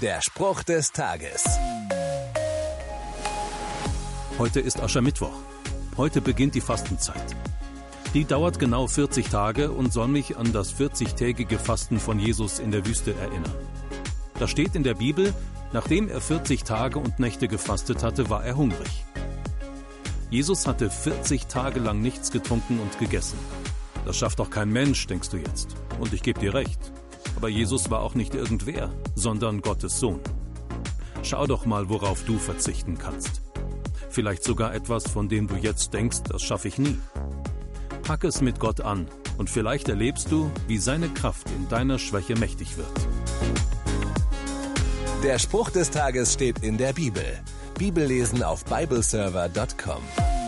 Der Spruch des Tages. Heute ist Aschermittwoch. Heute beginnt die Fastenzeit. Die dauert genau 40 Tage und soll mich an das 40-tägige Fasten von Jesus in der Wüste erinnern. Da steht in der Bibel, nachdem er 40 Tage und Nächte gefastet hatte, war er hungrig. Jesus hatte 40 Tage lang nichts getrunken und gegessen. Das schafft doch kein Mensch, denkst du jetzt. Und ich gebe dir recht. Aber Jesus war auch nicht irgendwer, sondern Gottes Sohn. Schau doch mal, worauf du verzichten kannst. Vielleicht sogar etwas, von dem du jetzt denkst, das schaffe ich nie. Pack es mit Gott an und vielleicht erlebst du, wie seine Kraft in deiner Schwäche mächtig wird. Der Spruch des Tages steht in der Bibel. Bibellesen auf bibleserver.com.